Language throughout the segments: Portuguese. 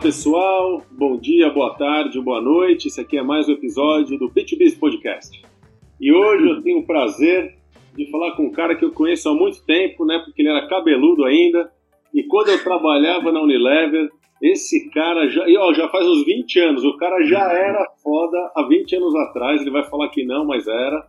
pessoal, bom dia, boa tarde, boa noite. Esse aqui é mais um episódio do Pitch Podcast. E hoje eu tenho o prazer de falar com um cara que eu conheço há muito tempo, né? Porque ele era cabeludo ainda. E quando eu trabalhava na Unilever, esse cara já, e, ó, já faz uns 20 anos, o cara já era foda há 20 anos atrás. Ele vai falar que não, mas era.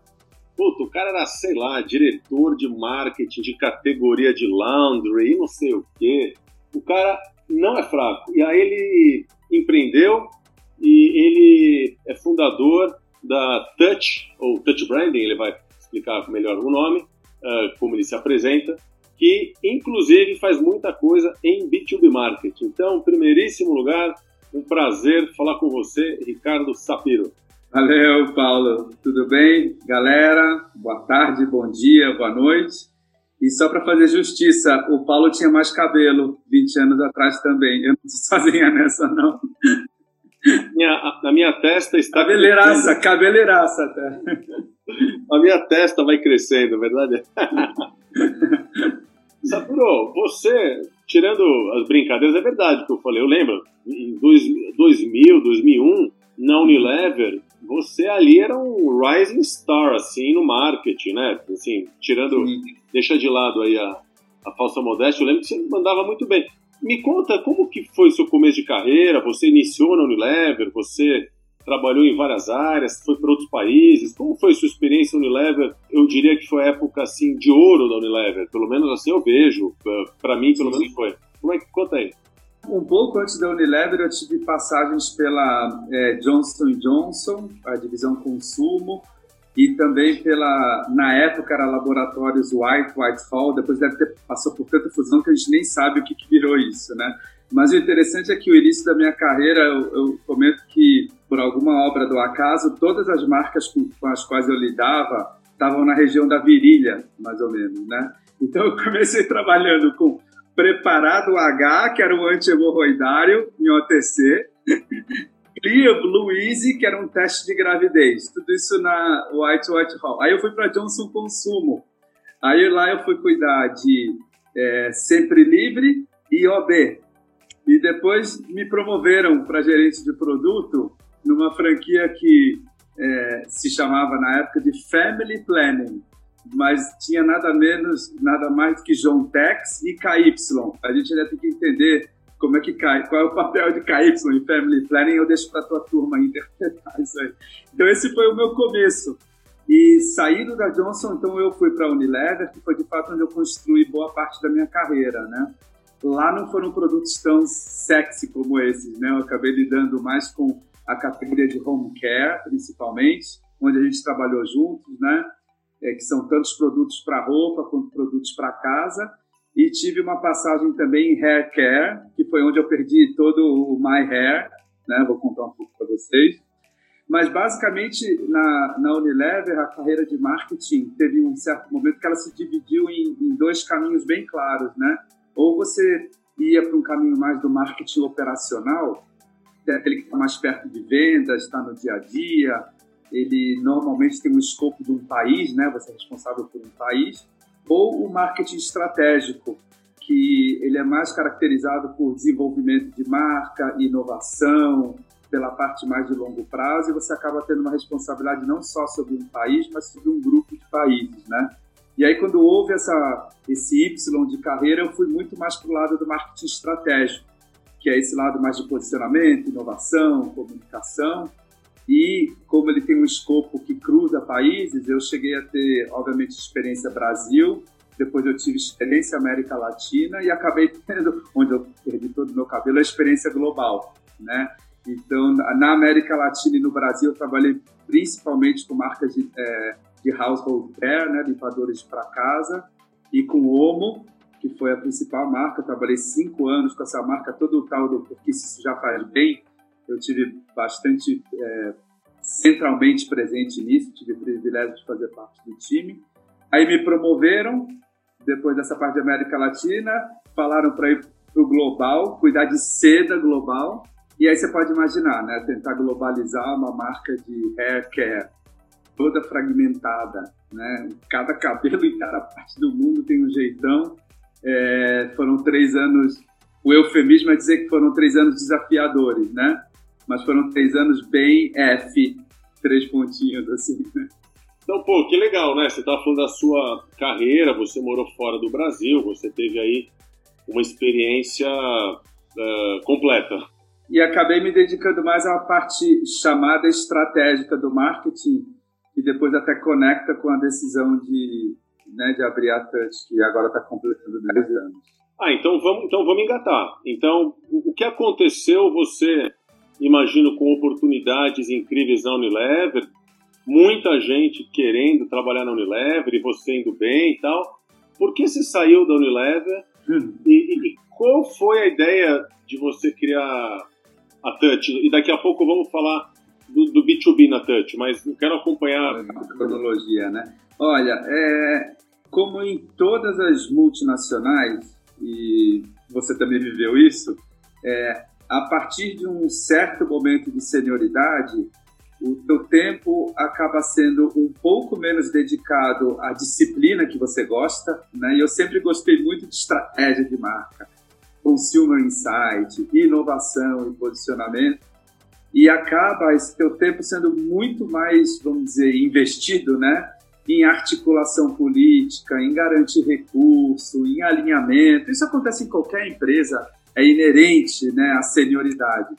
Puta, o cara era, sei lá, diretor de marketing de categoria de laundry, não sei o quê. O cara não é fraco. E aí ele empreendeu e ele é fundador da Touch, ou Touch Branding, ele vai explicar melhor o nome, uh, como ele se apresenta, que inclusive faz muita coisa em B2B Marketing. Então, primeiríssimo lugar, um prazer falar com você, Ricardo Sapiro. Valeu, Paulo. Tudo bem? Galera, boa tarde, bom dia, boa noite. E só para fazer justiça, o Paulo tinha mais cabelo 20 anos atrás também. Eu não estou sozinha nessa, não. Minha, minha testa está. Cabeleiraça, crescendo. cabeleiraça até. A minha testa vai crescendo, verdade? Saburo, você, tirando as brincadeiras, é verdade que eu falei. Eu lembro, em 2000, 2001, na Unilever, você ali era um rising star, assim, no marketing, né? Assim, tirando, Sim. deixa de lado aí a, a falsa modéstia, eu lembro que você mandava muito bem. Me conta como que foi o seu começo de carreira, você iniciou na Unilever, você trabalhou em várias áreas, foi para outros países, como foi a sua experiência na Unilever? Eu diria que foi a época, assim, de ouro da Unilever, pelo menos assim eu vejo, para mim pelo menos foi. Como é que, conta aí. Um pouco antes da Unilever, eu tive passagens pela é, Johnson Johnson, a divisão consumo, e também pela, na época, era Laboratórios White, Whitehall, depois deve ter passou por tanta fusão que a gente nem sabe o que, que virou isso, né? Mas o interessante é que o início da minha carreira, eu, eu comento que, por alguma obra do acaso, todas as marcas com, com as quais eu lidava estavam na região da virilha, mais ou menos, né? Então eu comecei trabalhando com Preparado H, que era um anti-hemorroidário em OTC, Clear Blue Easy, que era um teste de gravidez. Tudo isso na White White Hall. Aí eu fui para Johnson Consumo. Aí lá eu fui cuidar de é, Sempre Livre e OB. E depois me promoveram para gerente de produto numa franquia que é, se chamava na época de Family Planning mas tinha nada menos, nada mais que John Tex e KY. A gente ainda tem que entender como é que cai, qual é o papel de KY em Family Planning, eu deixo para tua turma interpretar isso aí. Então esse foi o meu começo. E saindo da Johnson, então eu fui para a Unilever, que foi de fato onde eu construí boa parte da minha carreira, né? Lá não foram produtos tão sexy como esses, né? Eu acabei lidando mais com a categoria de home care, principalmente, onde a gente trabalhou juntos, né? É, que são tantos produtos para roupa quanto produtos para casa. E tive uma passagem também em hair care, que foi onde eu perdi todo o my hair, né? Vou contar um pouco para vocês. Mas basicamente na, na Unilever a carreira de marketing teve um certo momento que ela se dividiu em, em dois caminhos bem claros, né? Ou você ia para um caminho mais do marketing operacional, é aquele que está mais perto de vendas, está no dia a dia, ele normalmente tem um escopo de um país, né? Você é responsável por um país, ou o marketing estratégico, que ele é mais caracterizado por desenvolvimento de marca, inovação, pela parte mais de longo prazo, e você acaba tendo uma responsabilidade não só sobre um país, mas sobre um grupo de países, né? E aí, quando houve essa, esse Y de carreira, eu fui muito mais para o lado do marketing estratégico, que é esse lado mais de posicionamento, inovação, comunicação, e como ele tem um escopo que cruza países, eu cheguei a ter, obviamente, experiência Brasil, depois eu tive experiência América Latina e acabei tendo, onde eu perdi todo o meu cabelo, a experiência global, né? Então, na América Latina e no Brasil, eu trabalhei principalmente com marcas de, é, de household care, né, limpadores para casa, e com Omo, que foi a principal marca. Eu trabalhei cinco anos com essa marca, todo o tal do porque isso já faz bem, eu tive bastante é, centralmente presente nisso, tive o privilégio de fazer parte do time. Aí me promoveram, depois dessa parte da América Latina, falaram para ir para o global, cuidar de seda global. E aí você pode imaginar, né? Tentar globalizar uma marca de hair care toda fragmentada, né? Cada cabelo em cada parte do mundo tem um jeitão. É, foram três anos o eufemismo é dizer que foram três anos desafiadores, né? Mas foram três anos bem F, três pontinhos assim, né? Então, pô, que legal, né? Você estava falando da sua carreira, você morou fora do Brasil, você teve aí uma experiência uh, completa. E acabei me dedicando mais à parte chamada estratégica do marketing, que depois até conecta com a decisão de, né, de abrir a Touch, que agora está completando 10 anos. Ah, então vamos, então vamos engatar. Então, o que aconteceu, você, imagino, com oportunidades incríveis na Unilever, muita gente querendo trabalhar na Unilever e você indo bem e tal. Por que você saiu da Unilever? Hum. E, e, qual foi a ideia de você criar a Touch? E daqui a pouco vamos falar do, do B2B na Touch, mas eu quero acompanhar a cronologia, né? Olha, é, como em todas as multinacionais, e você também viveu isso, é, a partir de um certo momento de senioridade, o teu tempo acaba sendo um pouco menos dedicado à disciplina que você gosta, né? E eu sempre gostei muito de estratégia de marca, consumer insight, inovação e posicionamento. E acaba esse teu tempo sendo muito mais, vamos dizer, investido, né? Em articulação política, em garantir recurso, em alinhamento. Isso acontece em qualquer empresa, é inerente né, à senioridade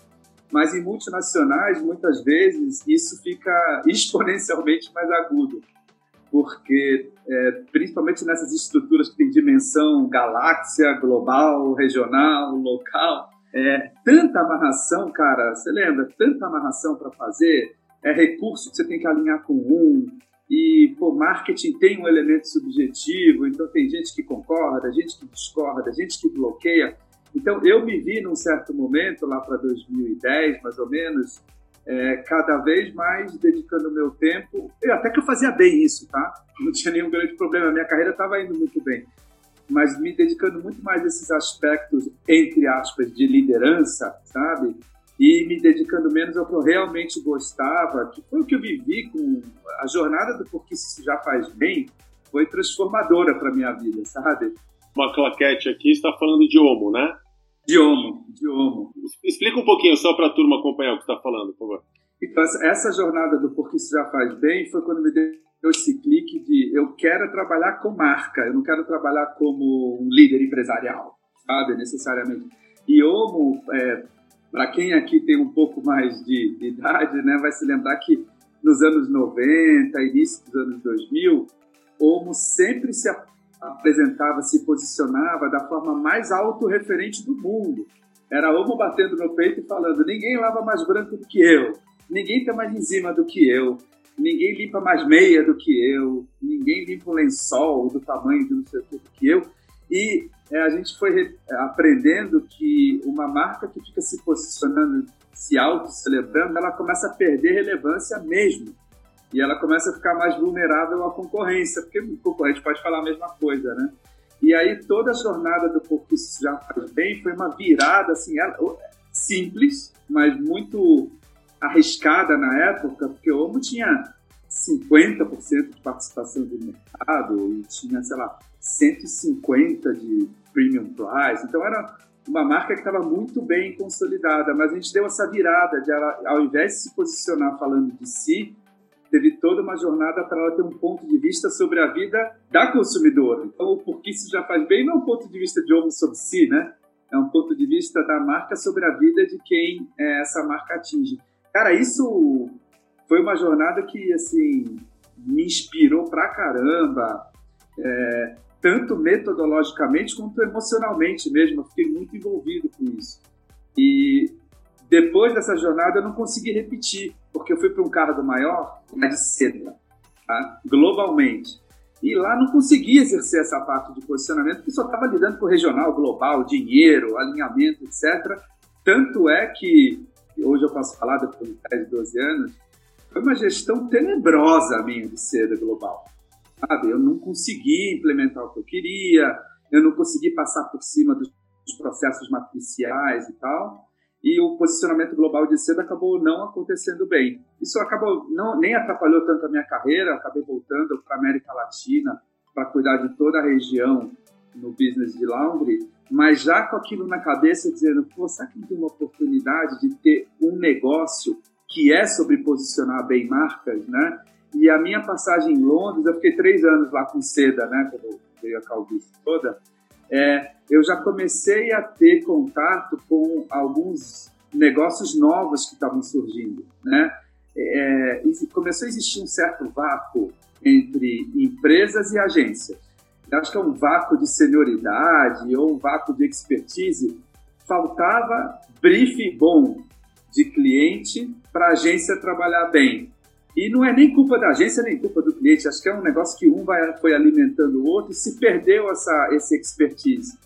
mas em multinacionais, muitas vezes, isso fica exponencialmente mais agudo, porque, é, principalmente nessas estruturas que têm dimensão galáxia, global, regional, local, é, tanta amarração, cara, você lembra? Tanta amarração para fazer, é recurso que você tem que alinhar com um, e, pô, marketing tem um elemento subjetivo, então tem gente que concorda, gente que discorda, gente que bloqueia. Então, eu me vi num certo momento, lá para 2010, mais ou menos, é, cada vez mais dedicando meu tempo, até que eu fazia bem isso, tá? Não tinha nenhum grande problema, minha carreira estava indo muito bem, mas me dedicando muito mais a esses aspectos, entre aspas, de liderança, sabe? E me dedicando menos ao que eu realmente gostava, que foi o que eu vivi com a jornada do Porque Isso Já Faz Bem, foi transformadora para minha vida, sabe? Uma claquete aqui está falando de homo, né? Diomo, Diomo. Explica um pouquinho só para a turma acompanhar o que está falando, por favor. Então, essa jornada do Porque Isso Já Faz Bem foi quando me deu esse clique de eu quero trabalhar com marca, eu não quero trabalhar como um líder empresarial, sabe, necessariamente. E Omo, é, para quem aqui tem um pouco mais de, de idade, né, vai se lembrar que nos anos 90, início dos anos 2000, Omo sempre se apresentava, se posicionava da forma mais autorreferente do mundo. Era Omo batendo no peito e falando: ninguém lava mais branco do que eu, ninguém tem mais enzima do que eu, ninguém limpa mais meia do que eu, ninguém limpa um lençol do tamanho de não que do que eu. E é, a gente foi aprendendo que uma marca que fica se posicionando, se auto-celebrando, ela começa a perder relevância mesmo e ela começa a ficar mais vulnerável à concorrência, porque o concorrente pode falar a mesma coisa, né? E aí toda a jornada do Porque Isso Já Faz Bem foi uma virada, assim, simples, mas muito arriscada na época, porque o Omo tinha 50% de participação do mercado e tinha, sei lá, 150 de premium price, então era uma marca que estava muito bem consolidada, mas a gente deu essa virada de ela, ao invés de se posicionar falando de si, teve toda uma jornada para ela ter um ponto de vista sobre a vida da consumidora. Então, o porquê isso já faz bem não é um ponto de vista de homo sobre si, né? É um ponto de vista da marca sobre a vida de quem é, essa marca atinge. Cara, isso foi uma jornada que, assim, me inspirou pra caramba, é, tanto metodologicamente quanto emocionalmente mesmo. Eu fiquei muito envolvido com isso. E depois dessa jornada eu não consegui repetir, porque eu fui para um cargo maior, de seda, tá? globalmente. E lá não consegui exercer essa parte de posicionamento, porque só estava lidando com o regional, global, dinheiro, alinhamento, etc. Tanto é que, hoje eu posso falar, depois de 10, 12 anos, foi uma gestão tenebrosa a minha de seda global. Sabe? Eu não consegui implementar o que eu queria, eu não consegui passar por cima dos processos matriciais e tal e o posicionamento global de cedo acabou não acontecendo bem. Isso acabou não nem atrapalhou tanto a minha carreira, acabei voltando para a América Latina para cuidar de toda a região no business de laundry, mas já com aquilo na cabeça, dizendo, pô, será que não tem uma oportunidade de ter um negócio que é sobre posicionar bem marcas, né? E a minha passagem em Londres, eu fiquei três anos lá com seda, né? Quando veio a calvície toda. É, eu já comecei a ter contato com alguns negócios novos que estavam surgindo, né? É, começou a existir um certo vácuo entre empresas e agências. Eu acho que é um vácuo de senioridade ou um vácuo de expertise. Faltava briefing bom de cliente para a agência trabalhar bem. E não é nem culpa da agência, nem culpa do cliente. Acho que é um negócio que um vai, foi alimentando o outro e se perdeu essa, esse expertise.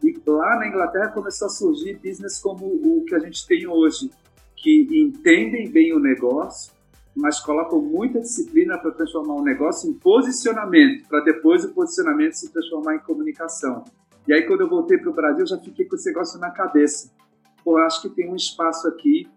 E lá na Inglaterra começou a surgir business como o que a gente tem hoje, que entendem bem o negócio, mas colocam muita disciplina para transformar o negócio em posicionamento, para depois o posicionamento se transformar em comunicação. E aí, quando eu voltei para o Brasil, já fiquei com esse negócio na cabeça. Pô, acho que tem um espaço aqui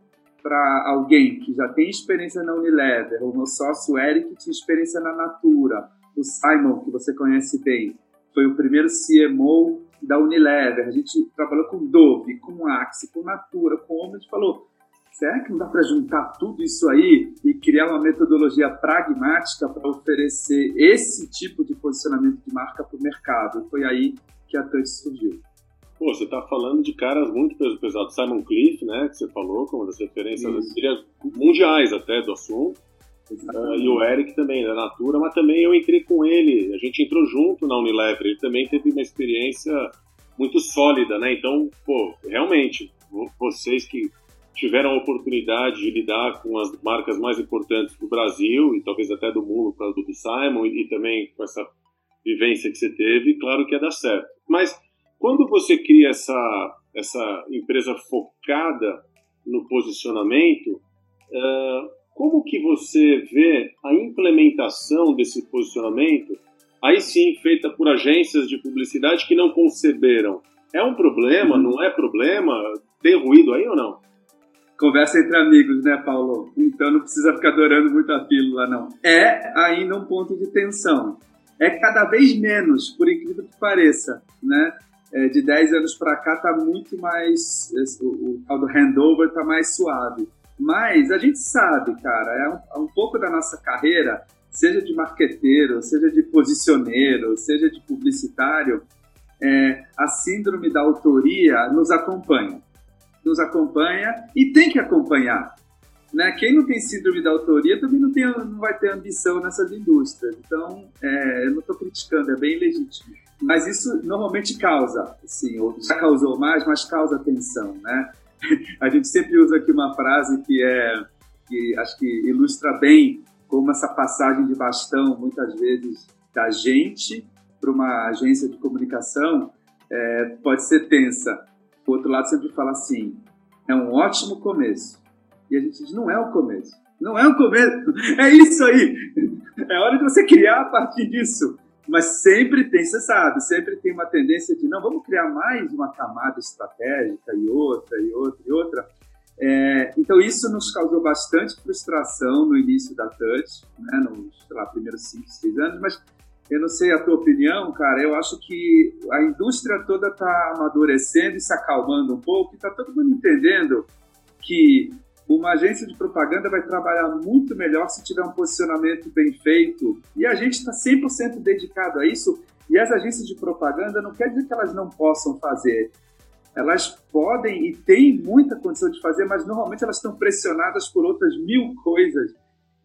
para alguém que já tem experiência na Unilever, o meu sócio Eric tinha experiência na Natura, o Simon, que você conhece bem, foi o primeiro CMO da Unilever, a gente trabalhou com Dove, com Axe, com Natura, com Omo, a gente falou, será que não dá para juntar tudo isso aí e criar uma metodologia pragmática para oferecer esse tipo de posicionamento de marca para o mercado? Foi aí que a Touch surgiu. Pô, você está falando de caras muito peso pesado. Simon Cliff, né, que você falou, como das referências mundiais até do assunto. Uh, e o Eric também, da Natura, mas também eu entrei com ele, a gente entrou junto na Unilever, ele também teve uma experiência muito sólida, né? Então, pô, realmente, vocês que tiveram a oportunidade de lidar com as marcas mais importantes do Brasil e talvez até do mundo, por causa do Simon, e também com essa vivência que você teve, claro que ia dar certo. Mas quando você cria essa, essa empresa focada no posicionamento, uh, como que você vê a implementação desse posicionamento, aí sim feita por agências de publicidade que não conceberam? É um problema? Uhum. Não é problema? Tem ruído aí ou não? Conversa entre amigos, né, Paulo? Então não precisa ficar adorando muito a pílula, não. É ainda um ponto de tensão. É cada vez menos, por incrível que pareça, né? É, de 10 anos para cá está muito mais. O, tal do handover está mais suave. Mas a gente sabe, cara, é um, é um, pouco da nossa carreira, seja de marqueteiro, seja de posicioneiro, seja de publicitário, é, a síndrome da autoria nos acompanha. Nos acompanha e tem que acompanhar. Né? Quem não tem síndrome da autoria também não, tem, não vai ter ambição nessas indústrias. Então, é, eu não estou criticando, é bem legítimo. Mas isso normalmente causa, assim, ou já causou mais, mas causa tensão, né? A gente sempre usa aqui uma frase que é, que acho que ilustra bem como essa passagem de bastão, muitas vezes, da gente para uma agência de comunicação é, pode ser tensa. O outro lado sempre fala assim, é um ótimo começo. E a gente diz, não é o começo. Não é o começo. É isso aí. É hora de você criar a partir disso. Mas sempre tem, você sabe, sempre tem uma tendência de não, vamos criar mais uma camada estratégica e outra, e outra, e outra. É, então, isso nos causou bastante frustração no início da Touch, né, nos lá, primeiros 5, 6 anos, mas eu não sei a tua opinião, cara, eu acho que a indústria toda está amadurecendo e se acalmando um pouco, e está todo mundo entendendo que uma agência de propaganda vai trabalhar muito melhor se tiver um posicionamento bem feito. E a gente está 100% dedicado a isso. E as agências de propaganda não quer dizer que elas não possam fazer. Elas podem e têm muita condição de fazer, mas normalmente elas estão pressionadas por outras mil coisas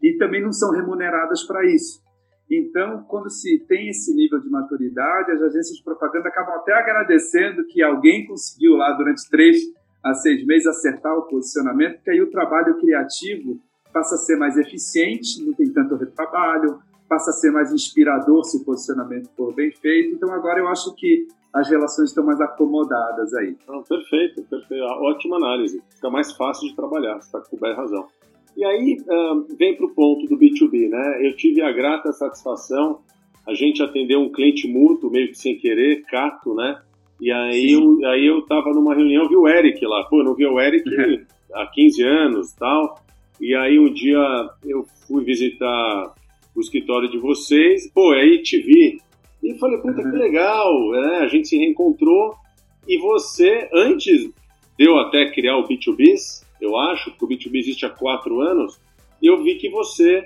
e também não são remuneradas para isso. Então, quando se tem esse nível de maturidade, as agências de propaganda acabam até agradecendo que alguém conseguiu lá durante três a seis meses acertar o posicionamento, porque aí o trabalho criativo passa a ser mais eficiente, não tem tanto retrabalho, passa a ser mais inspirador se o posicionamento for bem feito. Então agora eu acho que as relações estão mais acomodadas aí. Não, perfeito, perfeito. Ótima análise. Fica mais fácil de trabalhar, você está bem razão. E aí vem para o ponto do B2B, né? Eu tive a grata satisfação, a gente atendeu um cliente mútuo, meio que sem querer, Cato, né? E aí eu, aí eu tava numa reunião, vi o Eric lá. Pô, não vi o Eric há 15 anos tal. E aí um dia eu fui visitar o escritório de vocês. Pô, aí te vi. E falei, puta, que legal, né? A gente se reencontrou. E você, antes de eu até criar o B2Bs, eu acho, que o B2B existe há quatro anos, eu vi que você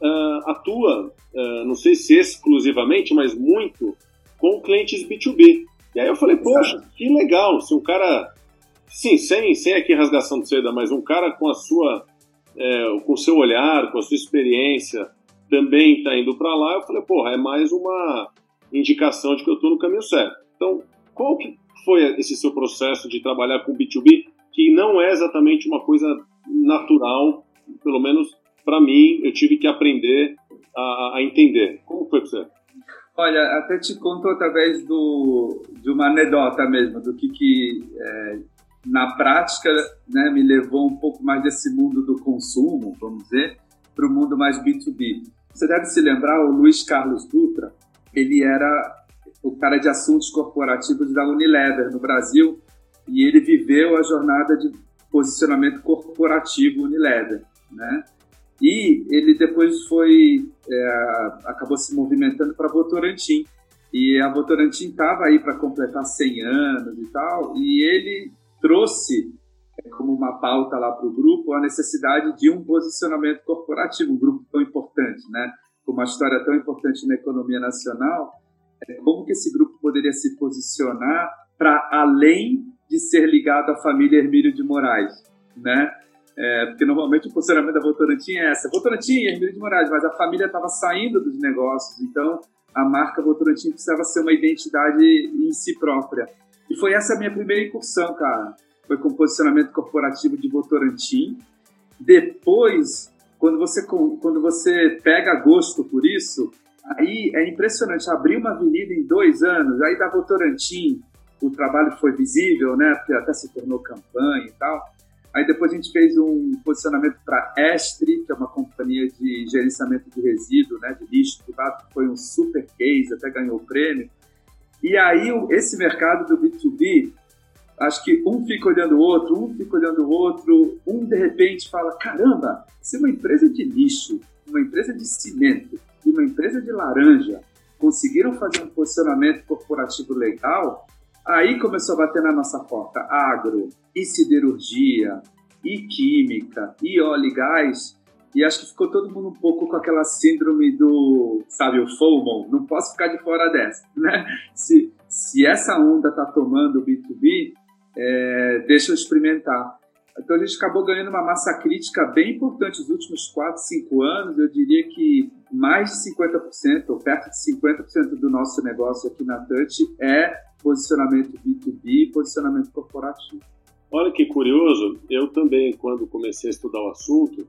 uh, atua, uh, não sei se exclusivamente, mas muito, com clientes B2B. E aí eu falei, poxa, que legal, se um cara, sim, sem, sem aqui rasgação de seda, mas um cara com a sua, é, com o seu olhar, com a sua experiência, também está indo para lá, eu falei, porra, é mais uma indicação de que eu estou no caminho certo. Então, qual que foi esse seu processo de trabalhar com B2B, que não é exatamente uma coisa natural, pelo menos para mim, eu tive que aprender a, a entender. Como foi para você? Olha, até te conto através do, de uma anedota mesmo, do que, que é, na prática né, me levou um pouco mais desse mundo do consumo, vamos dizer, para o mundo mais B2B. Você deve se lembrar, o Luiz Carlos Dutra, ele era o cara de assuntos corporativos da Unilever no Brasil e ele viveu a jornada de posicionamento corporativo Unilever, né? E ele depois foi, é, acabou se movimentando para Votorantim. E a Votorantim estava aí para completar 100 anos e tal, e ele trouxe é, como uma pauta lá para o grupo a necessidade de um posicionamento corporativo, um grupo tão importante, né? Com uma história tão importante na economia nacional, é, como que esse grupo poderia se posicionar para além de ser ligado à família Hermílio de Moraes, né? É, porque normalmente o posicionamento da Votorantim é essa. Votorantim e Hermílio de Moraes, mas a família estava saindo dos negócios, então a marca Votorantim precisava ser uma identidade em si própria. E foi essa a minha primeira incursão, cara. Foi com o posicionamento corporativo de Votorantim. Depois, quando você, quando você pega gosto por isso, aí é impressionante. Abrir uma avenida em dois anos, aí da Votorantim, o trabalho foi visível, né? Porque até se tornou campanha e tal. Aí depois a gente fez um posicionamento para Estre, que é uma companhia de gerenciamento de resíduo, né, de lixo privado, que foi um super case, até ganhou o prêmio. E aí esse mercado do B2B, acho que um fica olhando o outro, um fica olhando o outro, um de repente fala, caramba, se uma empresa de lixo, uma empresa de cimento e uma empresa de laranja conseguiram fazer um posicionamento corporativo legal, Aí começou a bater na nossa porta agro, e siderurgia, e química, e óleo e gás. E acho que ficou todo mundo um pouco com aquela síndrome do, sabe, o FOMO, não posso ficar de fora dessa, né? Se, se essa onda tá tomando o B2B, é, deixa eu experimentar. Então a gente acabou ganhando uma massa crítica bem importante nos últimos 4, 5 anos. Eu diria que mais de 50%, ou perto de 50% do nosso negócio aqui na Touch é posicionamento B2B e posicionamento corporativo. Olha que curioso, eu também, quando comecei a estudar o assunto,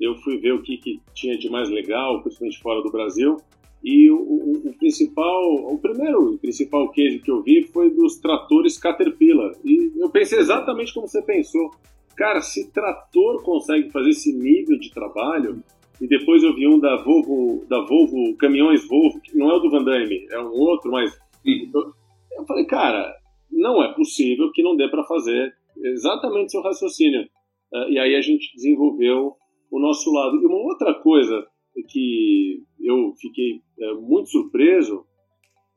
eu fui ver o que, que tinha de mais legal, principalmente fora do Brasil, e o, o, o, principal, o primeiro principal case que eu vi foi dos tratores Caterpillar. E eu pensei exatamente como você pensou. Cara, se trator consegue fazer esse nível de trabalho, e depois eu vi um da Volvo, da Volvo, caminhões Volvo, que não é o do Van Damme, é um outro, mas eu falei, cara, não é possível que não dê para fazer exatamente seu raciocínio. Uh, e aí a gente desenvolveu o nosso lado. E uma outra coisa que eu fiquei uh, muito surpreso,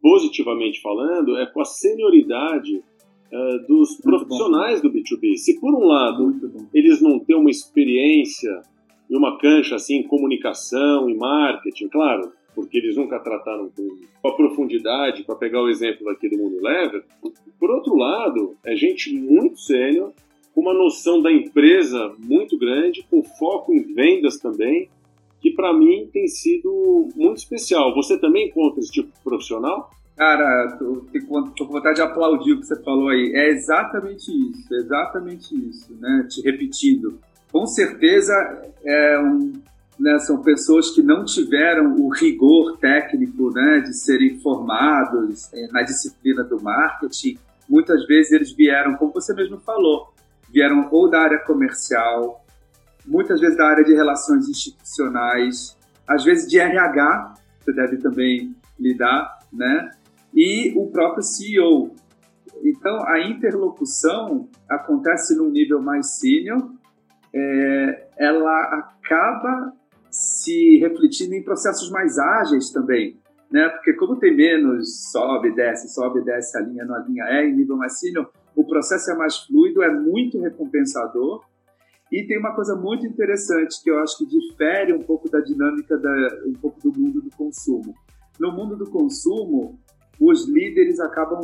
positivamente falando, é com a senioridade uh, dos profissionais do B2B. Se por um lado eles não têm uma experiência e uma cancha assim em comunicação e marketing, claro, porque eles nunca trataram com a profundidade, para pegar o exemplo aqui do Mundo Lever. Por outro lado, é gente muito sênior, com uma noção da empresa muito grande, com foco em vendas também, que para mim tem sido muito especial. Você também encontra esse tipo de profissional? Cara, tô, tô com vontade de aplaudir o que você falou aí. É exatamente isso, exatamente isso, né? Te repetindo. Com certeza é um né, são pessoas que não tiveram o rigor técnico né, de serem formados eh, na disciplina do marketing. Muitas vezes eles vieram, como você mesmo falou, vieram ou da área comercial, muitas vezes da área de relações institucionais, às vezes de RH, você deve também lidar, né? E o próprio CEO. Então, a interlocução acontece num nível mais sênior, é, ela acaba se refletindo em processos mais ágeis também. né? Porque como tem menos sobe, desce, sobe, desce a linha na linha E em nível mais senior, o processo é mais fluido, é muito recompensador. E tem uma coisa muito interessante que eu acho que difere um pouco da dinâmica da, um pouco do mundo do consumo. No mundo do consumo, os líderes acabam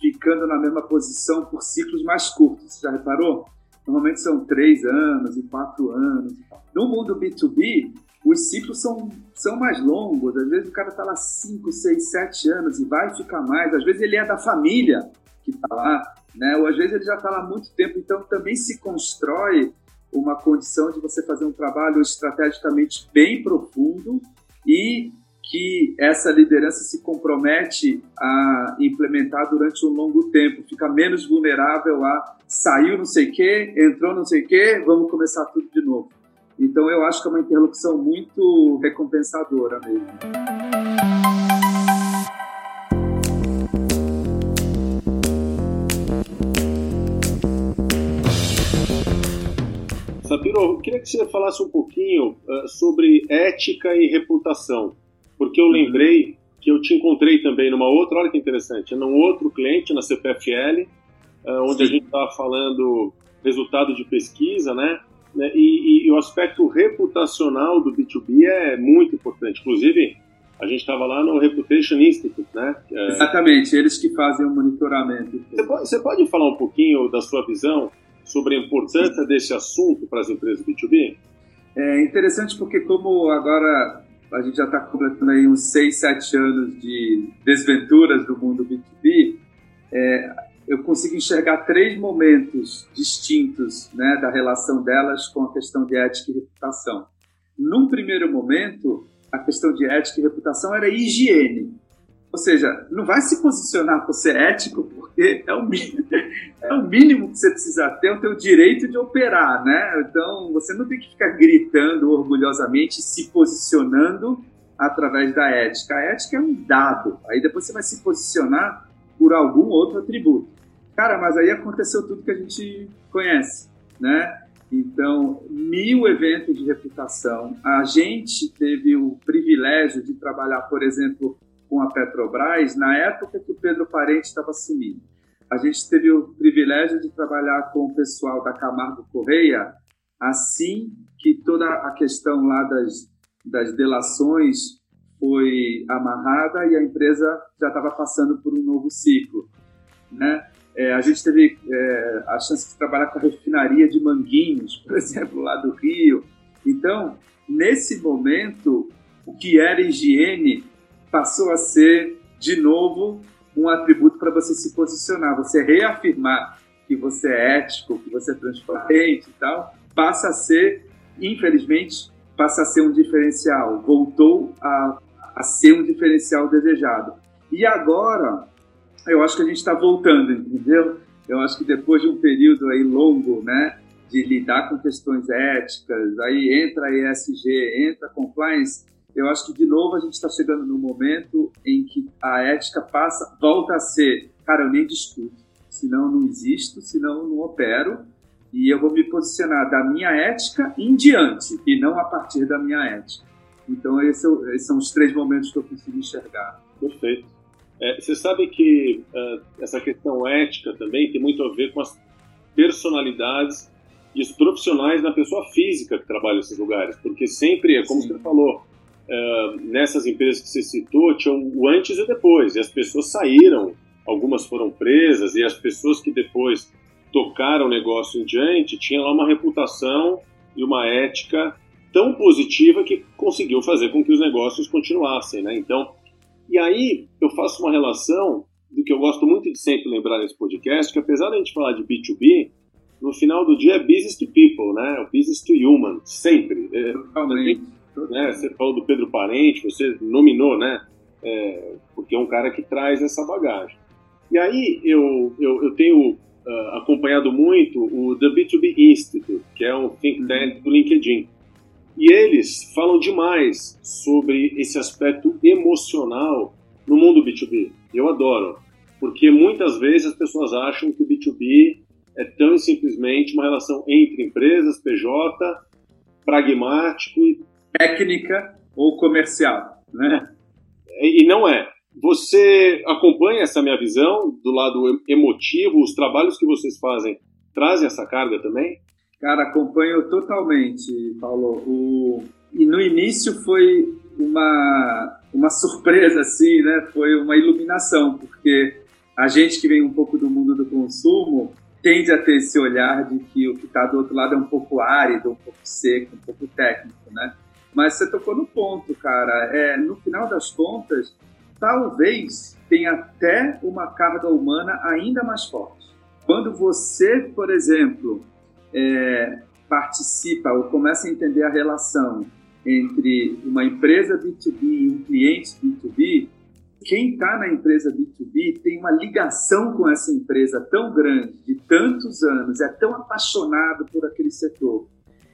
ficando na mesma posição por ciclos mais curtos. Já reparou? Normalmente são três anos e quatro anos. No mundo B2B, os ciclos são, são mais longos. Às vezes o cara está lá cinco, seis, sete anos e vai ficar mais. Às vezes ele é da família que está lá, né? ou às vezes ele já está lá há muito tempo. Então também se constrói uma condição de você fazer um trabalho estrategicamente bem profundo e que essa liderança se compromete a implementar durante um longo tempo, fica menos vulnerável a saiu não sei o quê, entrou não sei o quê, vamos começar tudo de novo. Então eu acho que é uma interlocução muito recompensadora mesmo. Sapiro, eu queria que você falasse um pouquinho uh, sobre ética e reputação porque eu lembrei que eu te encontrei também numa outra, olha que interessante, num outro cliente na CPFL, eh, onde Sim. a gente estava falando resultado de pesquisa, né? né e, e, o aspecto reputacional do B2B é muito importante. Inclusive, a gente estava lá no Reputation Institute, né? É... Exatamente, eles que fazem o monitoramento. Você pode, você pode falar um pouquinho da sua visão sobre a importância Sim. desse assunto para as empresas B2B? É interessante porque como agora a gente já está completando aí uns 6, 7 anos de desventuras do mundo B2B, é, eu consigo enxergar três momentos distintos né, da relação delas com a questão de ética e reputação. Num primeiro momento, a questão de ética e reputação era higiene. Ou seja, não vai se posicionar por ser ético, porque é o mínimo, é o mínimo que você precisa ter, o teu direito de operar, né? Então, você não tem que ficar gritando orgulhosamente, se posicionando através da ética. A ética é um dado, aí depois você vai se posicionar por algum outro atributo. Cara, mas aí aconteceu tudo que a gente conhece, né? Então, mil eventos de reputação. A gente teve o privilégio de trabalhar, por exemplo, com a Petrobras na época que o Pedro Parente estava assumindo. A gente teve o privilégio de trabalhar com o pessoal da Camargo Correia assim que toda a questão lá das, das delações foi amarrada e a empresa já estava passando por um novo ciclo. Né? É, a gente teve é, a chance de trabalhar com a refinaria de Manguinhos, por exemplo, lá do Rio. Então, nesse momento, o que era higiene passou a ser, de novo, um atributo para você se posicionar, você reafirmar que você é ético, que você é transparente e tal, passa a ser, infelizmente, passa a ser um diferencial, voltou a, a ser um diferencial desejado. E agora, eu acho que a gente está voltando, entendeu? Eu acho que depois de um período aí longo, né, de lidar com questões éticas, aí entra ESG, entra compliance, eu acho que de novo a gente está chegando no momento em que a ética passa, volta a ser, cara, eu nem discuto, senão eu não existo, senão eu não opero, e eu vou me posicionar da minha ética em diante, e não a partir da minha ética. Então, é esses são os três momentos que eu consigo enxergar. Perfeito. É, você sabe que uh, essa questão ética também tem muito a ver com as personalidades e os profissionais da pessoa física que trabalha nesses lugares, porque sempre é como Sim. você falou, uh, nessas empresas que você citou, tinha o antes e depois, e as pessoas saíram, algumas foram presas, e as pessoas que depois tocaram o negócio em diante tinham lá uma reputação e uma ética tão positiva que conseguiu fazer com que os negócios continuassem, né? Então, e aí eu faço uma relação do que eu gosto muito de sempre lembrar nesse podcast, que apesar de a gente falar de B2B, no final do dia é business to people, né? O business to human, sempre. É, né? Você falou do Pedro Parente, você nominou, né? É, porque é um cara que traz essa bagagem. E aí eu, eu, eu tenho uh, acompanhado muito o The B2B Institute, que é um think tank do LinkedIn. E eles falam demais sobre esse aspecto emocional no mundo B2B. Eu adoro, porque muitas vezes as pessoas acham que o B2B é tão simplesmente uma relação entre empresas, PJ, pragmático e técnica ou comercial, né? E não é. Você acompanha essa minha visão do lado emotivo? Os trabalhos que vocês fazem trazem essa carga também? Cara, acompanho totalmente, Paulo. O... E no início foi uma, uma surpresa, assim, né? Foi uma iluminação, porque a gente que vem um pouco do mundo do consumo tende a ter esse olhar de que o que está do outro lado é um pouco árido, um pouco seco, um pouco técnico, né? Mas você tocou no ponto, cara. É, no final das contas, talvez tenha até uma carga humana ainda mais forte. Quando você, por exemplo, é, participa ou começa a entender a relação entre uma empresa B2B e um cliente B2B, quem está na empresa B2B tem uma ligação com essa empresa tão grande, de tantos anos, é tão apaixonado por aquele setor.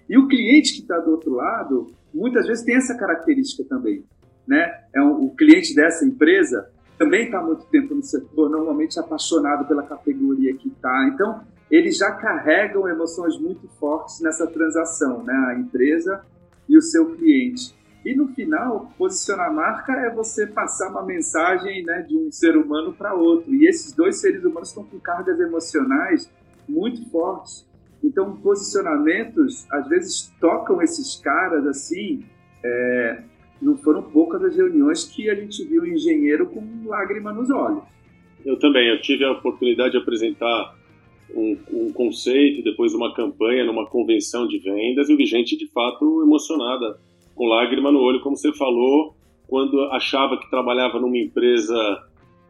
E o cliente que está do outro lado, muitas vezes tem essa característica também. Né? É um, o cliente dessa empresa também está muito tempo no setor, normalmente apaixonado pela categoria que está. Então, eles já carregam emoções muito fortes nessa transação, né? a empresa e o seu cliente. E no final, posicionar a marca é você passar uma mensagem né, de um ser humano para outro. E esses dois seres humanos estão com cargas emocionais muito fortes. Então, posicionamentos às vezes tocam esses caras assim. É, não foram poucas as reuniões que a gente viu engenheiro com lágrima nos olhos. Eu também. Eu tive a oportunidade de apresentar um, um conceito depois de uma campanha numa convenção de vendas e vi gente de fato emocionada com lágrima no olho, como você falou, quando achava que trabalhava numa empresa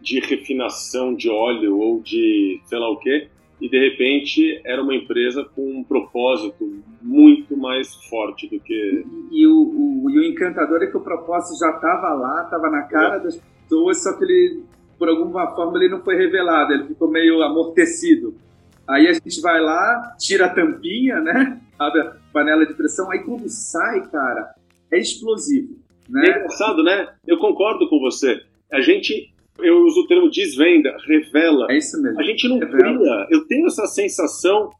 de refinação de óleo ou de sei lá o quê, e de repente era uma empresa com um propósito muito mais forte do que. E, e o, o, e o encantador é que o propósito já estava lá, estava na cara é. das pessoas, só que ele, por alguma forma, ele não foi revelado, ele ficou meio amortecido. Aí a gente vai lá, tira a tampinha, né? Abre a panela de pressão, aí quando sai, cara, é explosivo. Né? É engraçado, né? Eu concordo com você. A gente, eu uso o termo desvenda, revela. É isso mesmo. A gente não revela. cria. Eu tenho essa sensação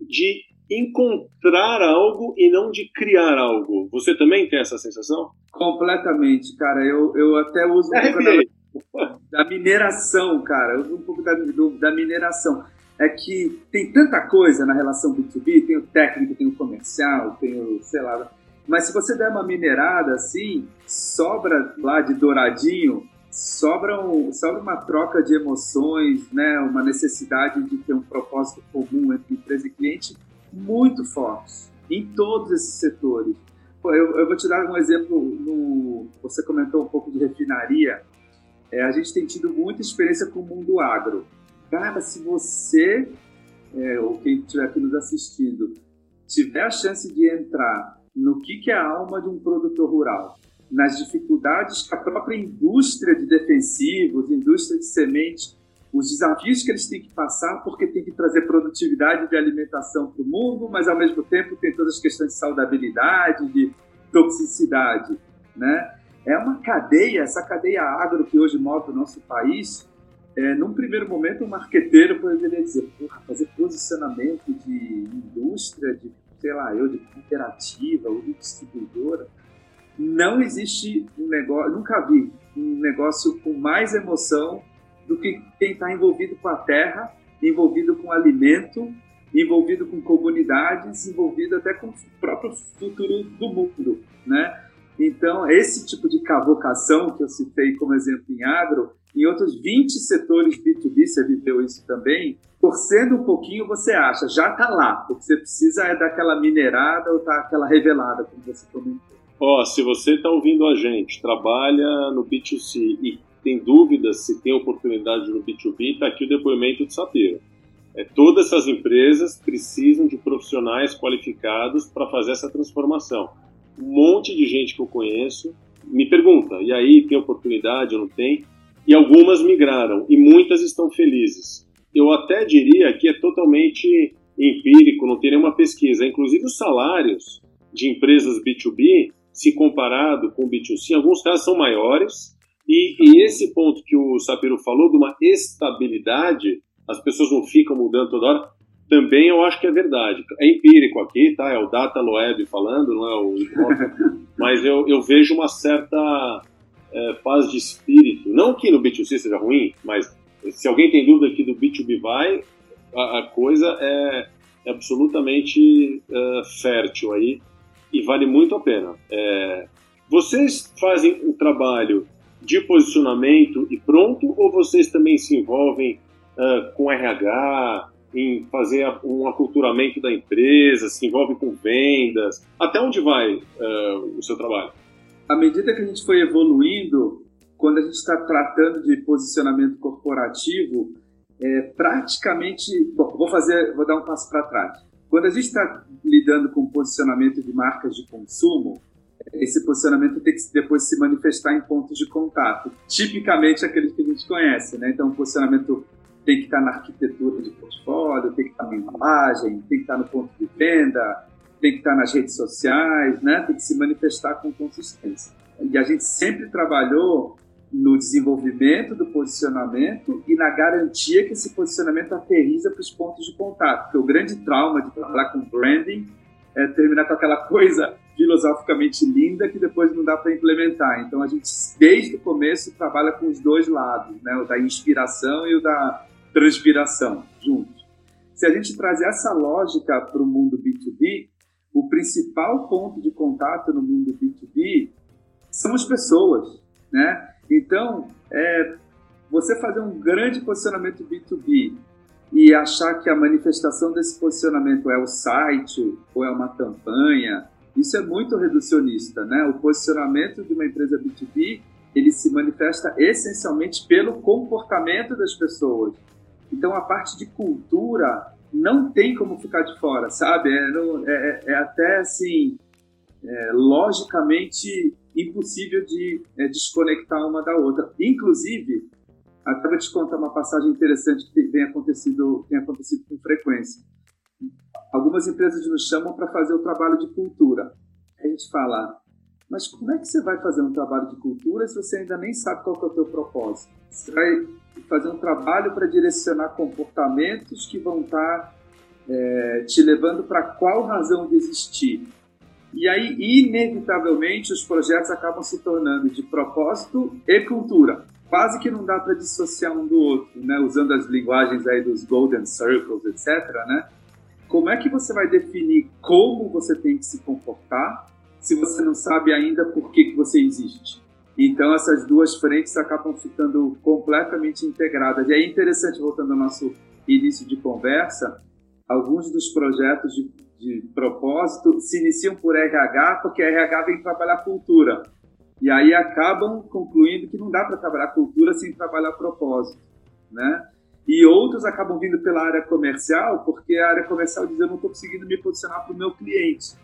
de encontrar algo e não de criar algo. Você também tem essa sensação? Completamente, cara. Eu, eu até uso um pouco da, da, mineração, cara. Eu uso um pouco da, do, da mineração. É que tem tanta coisa na relação B2B, tem o técnico, tem o comercial, tem o, sei lá, mas se você der uma minerada assim, sobra lá de douradinho, sobra, um, sobra uma troca de emoções, né? uma necessidade de ter um propósito comum entre empresa e cliente muito forte em todos esses setores. Eu, eu, vou te dar um exemplo. No, você comentou um pouco de refinaria. É, a gente tem tido muita experiência com o mundo agro. Cara, se você, é, ou quem estiver aqui nos assistindo, tiver a chance de entrar no que, que é a alma de um produtor rural, nas dificuldades que a própria indústria de defensivos, indústria de semente, os desafios que eles têm que passar, porque tem que trazer produtividade de alimentação para o mundo, mas ao mesmo tempo tem todas as questões de saudabilidade, de toxicidade, né? É uma cadeia, essa cadeia agro que hoje move o nosso país, é, num primeiro momento, um marqueteiro poderia dizer, porra, fazer posicionamento de indústria, de sei lá, eu de cooperativa ou de distribuidora, não existe um negócio, nunca vi um negócio com mais emoção do que quem está envolvido com a terra, envolvido com alimento, envolvido com comunidades, envolvido até com o próprio futuro do mundo, né? Então, esse tipo de cavocação que eu citei como exemplo em agro, em outros 20 setores B2B, você viveu isso também, torcendo um pouquinho você acha, já está lá. O que você precisa é daquela minerada ou tá aquela revelada, como você comentou. Ó, se você está ouvindo a gente, trabalha no B2C e tem dúvidas se tem oportunidade no B2B, está aqui o depoimento de Sapiro. É, todas essas empresas precisam de profissionais qualificados para fazer essa transformação. Um monte de gente que eu conheço me pergunta, e aí tem oportunidade ou não tem? E algumas migraram, e muitas estão felizes eu até diria que é totalmente empírico, não tem nenhuma pesquisa. Inclusive, os salários de empresas B2B, se comparado com B2C, em alguns casos são maiores. E, e esse ponto que o Sapiro falou, de uma estabilidade, as pessoas não ficam mudando toda hora, também eu acho que é verdade. É empírico aqui, tá? É o Data Loeb falando, não é o. Mas eu, eu vejo uma certa é, paz de espírito. Não que no B2C seja ruim, mas se alguém tem dúvida que do B2B vai, a, a coisa é, é absolutamente uh, fértil aí e vale muito a pena. É, vocês fazem o trabalho de posicionamento e pronto, ou vocês também se envolvem uh, com RH, em fazer um aculturamento da empresa, se envolve com vendas? Até onde vai uh, o seu trabalho? À medida que a gente foi evoluindo, quando a gente está tratando de posicionamento corporativo, é, praticamente, bom, vou fazer, vou dar um passo para trás. Quando a gente está lidando com posicionamento de marcas de consumo, esse posicionamento tem que depois se manifestar em pontos de contato, tipicamente aqueles que a gente conhece, né? Então, o posicionamento tem que estar na arquitetura de portfólio, tem que estar na embalagem, tem que estar no ponto de venda, tem que estar nas redes sociais, né? Tem que se manifestar com consistência. E a gente sempre trabalhou no desenvolvimento do posicionamento e na garantia que esse posicionamento aterriza para os pontos de contato. Porque o grande trauma de trabalhar com branding é terminar com aquela coisa filosoficamente linda que depois não dá para implementar. Então a gente desde o começo trabalha com os dois lados, né, o da inspiração e o da transpiração juntos. Se a gente trazer essa lógica para o mundo B2B, o principal ponto de contato no mundo B2B são as pessoas, né? Então, é, você fazer um grande posicionamento B2B e achar que a manifestação desse posicionamento é o site ou é uma campanha, isso é muito reducionista, né? O posicionamento de uma empresa B2B, ele se manifesta essencialmente pelo comportamento das pessoas. Então, a parte de cultura não tem como ficar de fora, sabe? É, é, é até, assim, é, logicamente impossível de é, desconectar uma da outra. Inclusive, até vou te contar uma passagem interessante que tem acontecido, tem acontecido com frequência. Algumas empresas nos chamam para fazer o trabalho de cultura. a gente fala, mas como é que você vai fazer um trabalho de cultura se você ainda nem sabe qual é o teu propósito? Você vai fazer um trabalho para direcionar comportamentos que vão estar tá, é, te levando para qual razão de existir? E aí, inevitavelmente, os projetos acabam se tornando de propósito e cultura. Quase que não dá para dissociar um do outro, né? Usando as linguagens aí dos Golden Circles, etc., né? Como é que você vai definir como você tem que se comportar se você não sabe ainda por que, que você existe? Então, essas duas frentes acabam ficando completamente integradas. E é interessante, voltando ao nosso início de conversa, alguns dos projetos de de propósito se iniciam por RH, porque RH vem trabalhar cultura. E aí acabam concluindo que não dá para trabalhar cultura sem trabalhar propósito, né? E outros acabam vindo pela área comercial, porque a área comercial diz eu não estou conseguindo me posicionar para o meu cliente.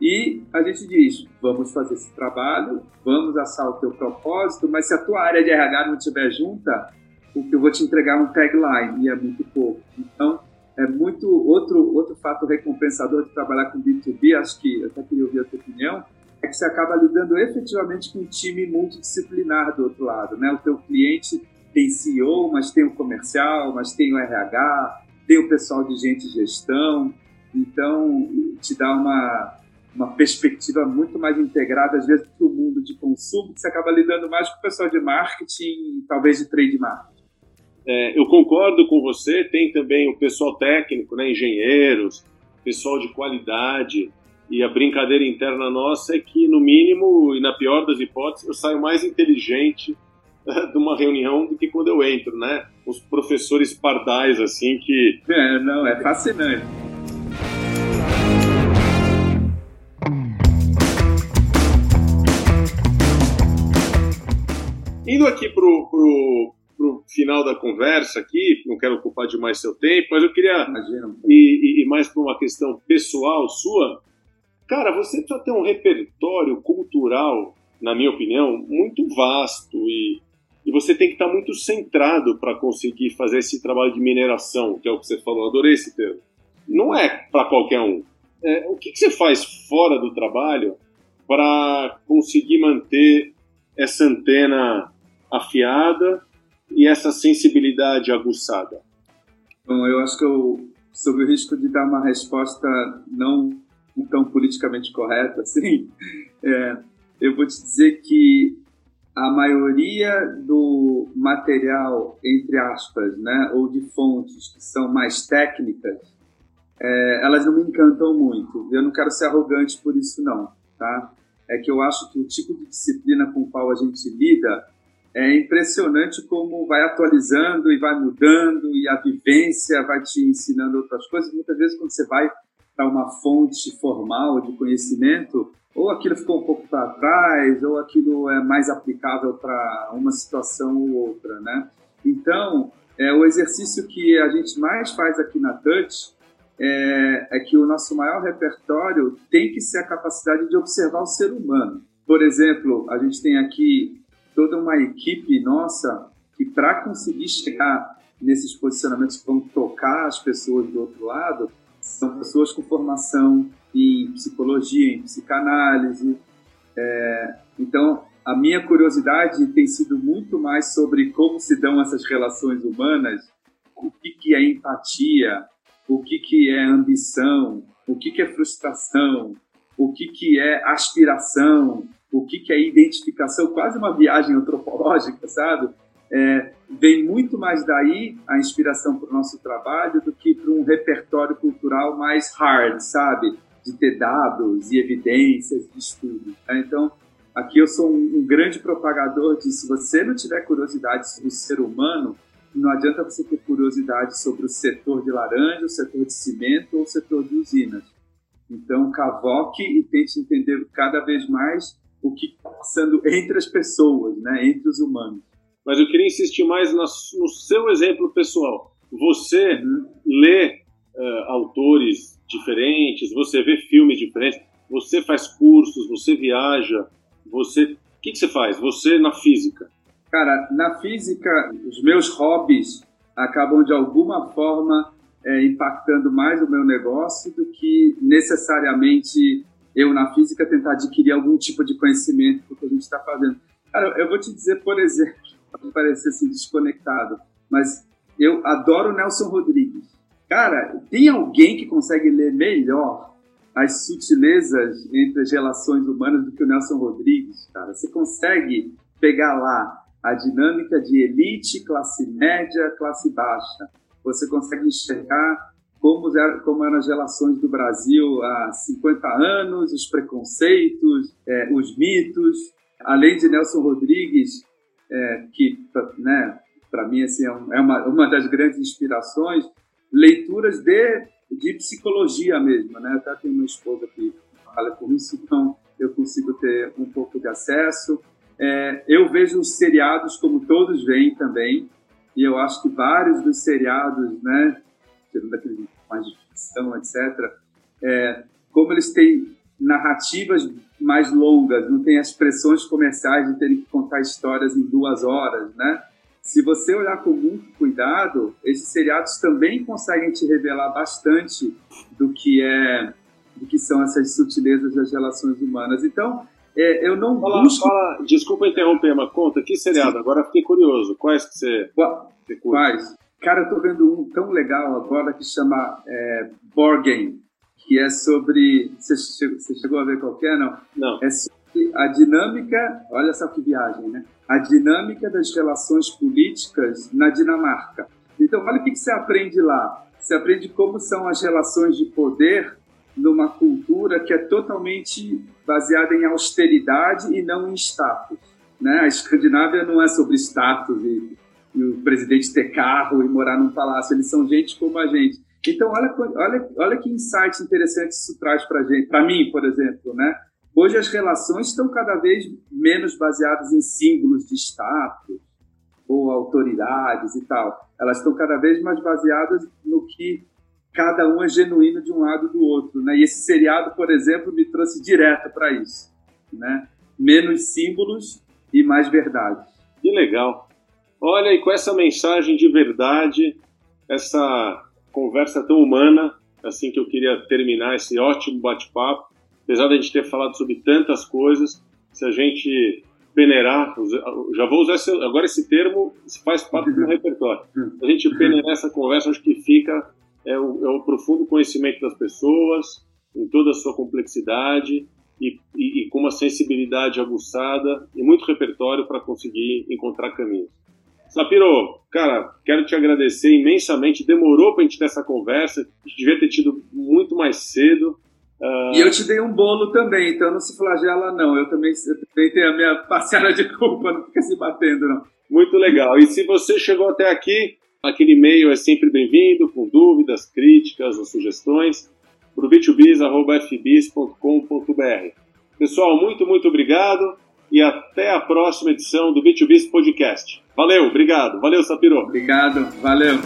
E a gente diz, vamos fazer esse trabalho, vamos assar o teu propósito, mas se a tua área de RH não estiver junta, o que eu vou te entregar é um tagline, e é muito pouco. Então, é muito outro outro fato recompensador de trabalhar com B2B, acho que até queria ouvir a tua opinião, é que você acaba lidando efetivamente com um time multidisciplinar do outro lado, né? O teu cliente tem CEO, mas tem o comercial, mas tem o RH, tem o pessoal de gente gestão, então te dá uma uma perspectiva muito mais integrada, às vezes, do mundo de consumo, que você acaba lidando mais com o pessoal de marketing talvez de trade. É, eu concordo com você, tem também o pessoal técnico, né, engenheiros, pessoal de qualidade, e a brincadeira interna nossa é que, no mínimo, e na pior das hipóteses, eu saio mais inteligente de uma reunião do que quando eu entro, né? Os professores pardais, assim, que... É, não, é fascinante. Indo aqui pro, pro, para o final da conversa aqui, não quero ocupar demais seu tempo, mas eu queria ir, ir, mais para uma questão pessoal sua. Cara, você precisa ter um repertório cultural, na minha opinião, muito vasto e, e você tem que estar muito centrado para conseguir fazer esse trabalho de mineração, que é o que você falou, adorei esse termo. Não é para qualquer um. É, o que, que você faz fora do trabalho para conseguir manter essa antena afiada e essa sensibilidade aguçada? Bom, eu acho que eu, sob o risco de dar uma resposta não tão politicamente correta assim, é, eu vou te dizer que a maioria do material, entre aspas, né, ou de fontes que são mais técnicas, é, elas não me encantam muito. Eu não quero ser arrogante por isso, não. Tá? É que eu acho que o tipo de disciplina com o qual a gente lida é impressionante como vai atualizando e vai mudando e a vivência vai te ensinando outras coisas. Muitas vezes, quando você vai para uma fonte formal de conhecimento, ou aquilo ficou um pouco para trás, ou aquilo é mais aplicável para uma situação ou outra, né? Então, é, o exercício que a gente mais faz aqui na Touch é, é que o nosso maior repertório tem que ser a capacidade de observar o ser humano. Por exemplo, a gente tem aqui toda uma equipe nossa que, para conseguir chegar nesses posicionamentos vão tocar as pessoas do outro lado, são pessoas com formação em psicologia, em psicanálise. É, então, a minha curiosidade tem sido muito mais sobre como se dão essas relações humanas, o que, que é empatia, o que, que é ambição, o que, que é frustração, o que, que é aspiração, o que, que é identificação, quase uma viagem antropológica, sabe? É, vem muito mais daí a inspiração para o nosso trabalho do que para um repertório cultural mais hard, sabe? De ter dados e evidências de estudo. Né? Então, aqui eu sou um, um, grande propagador de se você não tiver curiosidade sobre o ser humano, não adianta você ter curiosidade sobre o setor de laranja, o setor de cimento ou o setor de usinas. Então, cavoque e tente entender cada vez mais o que está passando entre as pessoas, né? entre os humanos mas eu queria insistir mais no seu exemplo pessoal. Você uhum. lê uh, autores diferentes, você vê filmes diferentes, você faz cursos, você viaja, você. O que, que você faz? Você na física? Cara, na física, os meus hobbies acabam de alguma forma é, impactando mais o meu negócio do que necessariamente eu na física tentar adquirir algum tipo de conhecimento do que a gente está fazendo. Cara, eu vou te dizer, por exemplo, pode parecer assim desconectado, mas eu adoro Nelson Rodrigues. Cara, tem alguém que consegue ler melhor as sutilezas entre as relações humanas do que o Nelson Rodrigues, cara? Você consegue pegar lá a dinâmica de elite, classe média, classe baixa. Você consegue enxergar como, como eram as relações do Brasil há 50 anos, os preconceitos, é, os mitos. Além de Nelson Rodrigues, é, que né, para mim assim, é, é, uma, uma das grandes inspirações, leituras de, de psicologia mesmo. Né? Até tenho uma esposa que fala com isso, então eu consigo ter um pouco de acesso. É, eu vejo os seriados como todos veem também, e eu acho que vários dos seriados, né, tirando aqueles mais de ficção, etc., é, como eles têm narrativas mais longas, não tem as pressões comerciais de terem que contar histórias em duas horas, né? Se você olhar com muito cuidado, esses seriados também conseguem te revelar bastante do que é, do que são essas sutilezas das relações humanas. Então, é, eu não fala, busco... Fala, desculpa interromper, mas conta, que seriado? Sim. Agora fiquei curioso. Quais que você... Quais? Cara, eu tô vendo um tão legal agora que chama é, Board Game que é sobre. Você chegou, a ver qualquer, é, não? Não. É sobre a dinâmica. Olha só que viagem, né? A dinâmica das relações políticas na Dinamarca. Então, olha o que, que você aprende lá. Você aprende como são as relações de poder numa cultura que é totalmente baseada em austeridade e não em status. Né? A Escandinávia não é sobre status e, e o presidente ter carro e morar num palácio. Eles são gente como a gente. Então, olha, olha, olha que insights interessantes isso traz para gente, para mim, por exemplo, né? Hoje as relações estão cada vez menos baseadas em símbolos de status ou autoridades e tal. Elas estão cada vez mais baseadas no que cada um é genuíno de um lado do outro, né? E esse seriado, por exemplo, me trouxe direto para isso, né? Menos símbolos e mais verdade. Que legal. Olha, e com essa mensagem de verdade, essa conversa tão humana, assim que eu queria terminar esse ótimo bate-papo. Apesar de a gente ter falado sobre tantas coisas, se a gente peneirar, já vou usar esse, agora esse termo, faz parte do repertório. Se a gente peneirar essa conversa, acho que fica é o, é o profundo conhecimento das pessoas, em toda a sua complexidade, e, e, e com uma sensibilidade aguçada e muito repertório para conseguir encontrar caminhos. Sapiro, cara, quero te agradecer imensamente. Demorou para a gente ter essa conversa, a gente devia ter tido muito mais cedo. Uh... E eu te dei um bolo também, então não se flagela, não. Eu também, eu também tenho a minha parcela de culpa, não fica se batendo, não. Muito legal. E se você chegou até aqui, aquele e-mail é sempre bem-vindo, com dúvidas, críticas ou sugestões, para o b2biz.fbis.com.br. Pessoal, muito, muito obrigado e até a próxima edição do B2Biz Podcast. Valeu, obrigado. Valeu, Sapiro. Obrigado, valeu.